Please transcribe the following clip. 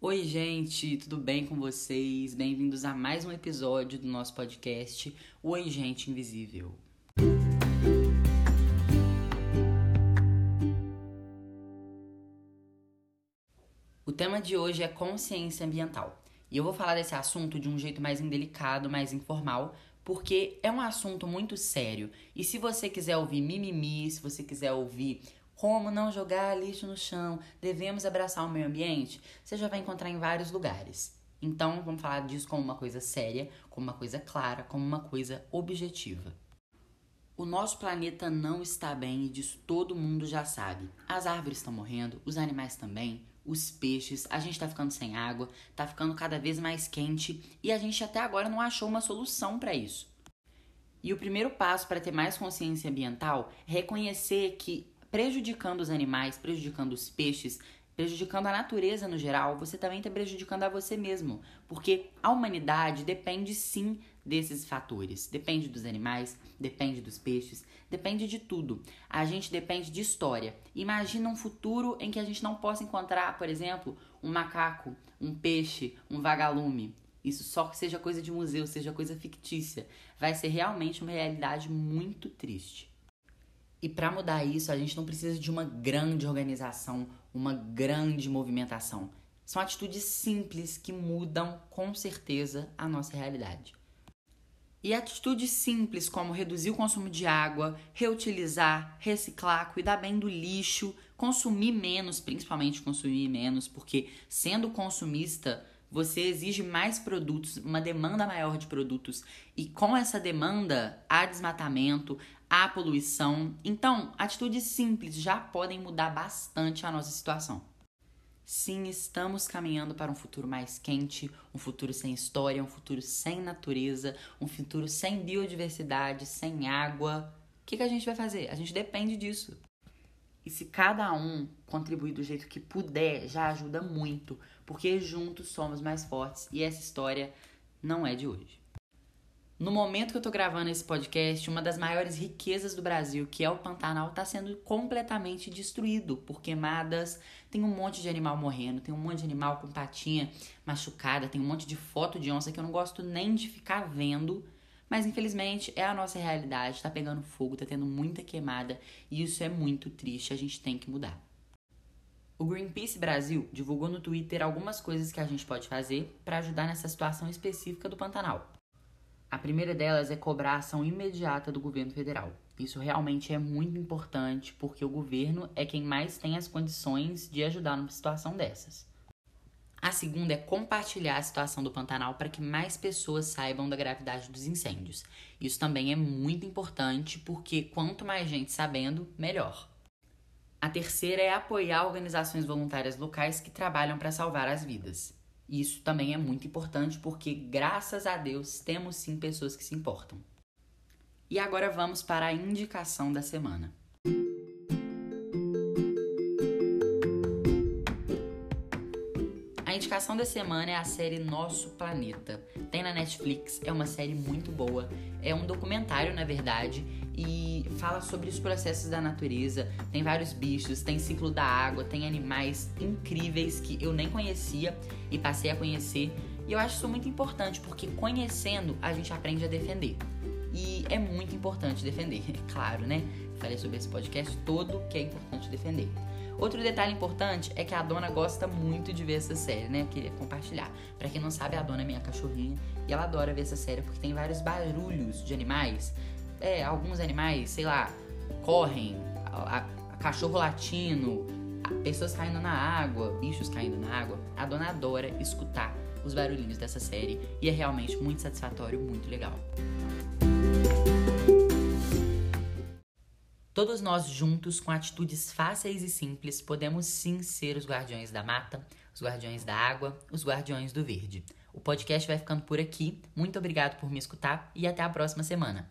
Oi, gente, tudo bem com vocês? Bem-vindos a mais um episódio do nosso podcast Oi, Gente Invisível. O tema de hoje é consciência ambiental. E eu vou falar desse assunto de um jeito mais indelicado, mais informal, porque é um assunto muito sério. E se você quiser ouvir mimimi, se você quiser ouvir como não jogar lixo no chão, devemos abraçar o meio ambiente, você já vai encontrar em vários lugares. Então, vamos falar disso como uma coisa séria, como uma coisa clara, como uma coisa objetiva. O nosso planeta não está bem e disso todo mundo já sabe. As árvores estão morrendo, os animais também, os peixes, a gente está ficando sem água, está ficando cada vez mais quente e a gente até agora não achou uma solução para isso. E o primeiro passo para ter mais consciência ambiental é reconhecer que prejudicando os animais, prejudicando os peixes, prejudicando a natureza no geral, você também está prejudicando a você mesmo, porque a humanidade depende sim desses fatores. Depende dos animais, depende dos peixes, depende de tudo. A gente depende de história. Imagina um futuro em que a gente não possa encontrar, por exemplo, um macaco, um peixe, um vagalume. Isso só que seja coisa de museu, seja coisa fictícia. Vai ser realmente uma realidade muito triste. E para mudar isso, a gente não precisa de uma grande organização, uma grande movimentação. São atitudes simples que mudam com certeza a nossa realidade. E atitudes simples como reduzir o consumo de água, reutilizar, reciclar, cuidar bem do lixo, consumir menos, principalmente consumir menos, porque sendo consumista, você exige mais produtos, uma demanda maior de produtos, e com essa demanda há desmatamento, há poluição. Então, atitudes simples já podem mudar bastante a nossa situação. Sim, estamos caminhando para um futuro mais quente, um futuro sem história, um futuro sem natureza, um futuro sem biodiversidade, sem água. O que, que a gente vai fazer? A gente depende disso. E se cada um contribuir do jeito que puder, já ajuda muito, porque juntos somos mais fortes e essa história não é de hoje. No momento que eu tô gravando esse podcast, uma das maiores riquezas do Brasil, que é o Pantanal, está sendo completamente destruído por queimadas. Tem um monte de animal morrendo, tem um monte de animal com patinha machucada, tem um monte de foto de onça que eu não gosto nem de ficar vendo. Mas infelizmente é a nossa realidade, tá pegando fogo, tá tendo muita queimada e isso é muito triste, a gente tem que mudar. O Greenpeace Brasil divulgou no Twitter algumas coisas que a gente pode fazer para ajudar nessa situação específica do Pantanal. A primeira delas é cobrar ação imediata do governo federal. Isso realmente é muito importante porque o governo é quem mais tem as condições de ajudar numa situação dessas. A segunda é compartilhar a situação do Pantanal para que mais pessoas saibam da gravidade dos incêndios. Isso também é muito importante porque quanto mais gente sabendo, melhor. A terceira é apoiar organizações voluntárias locais que trabalham para salvar as vidas. Isso também é muito importante porque, graças a Deus, temos sim pessoas que se importam. E agora vamos para a indicação da semana. Indicação da semana é a série Nosso Planeta. Tem na Netflix, é uma série muito boa. É um documentário, na verdade, e fala sobre os processos da natureza. Tem vários bichos, tem ciclo da água, tem animais incríveis que eu nem conhecia e passei a conhecer. E eu acho isso muito importante, porque conhecendo a gente aprende a defender. E é muito importante defender, é claro, né? Falei sobre esse podcast todo que é importante defender. Outro detalhe importante é que a dona gosta muito de ver essa série, né? Eu queria compartilhar. Para quem não sabe, a dona é minha cachorrinha e ela adora ver essa série porque tem vários barulhos de animais é, alguns animais, sei lá, correm, a, a cachorro latino, pessoas caindo na água, bichos caindo na água. A dona adora escutar os barulhinhos dessa série e é realmente muito satisfatório, muito legal. Todos nós juntos, com atitudes fáceis e simples, podemos sim ser os guardiões da mata, os guardiões da água, os guardiões do verde. O podcast vai ficando por aqui. Muito obrigado por me escutar e até a próxima semana.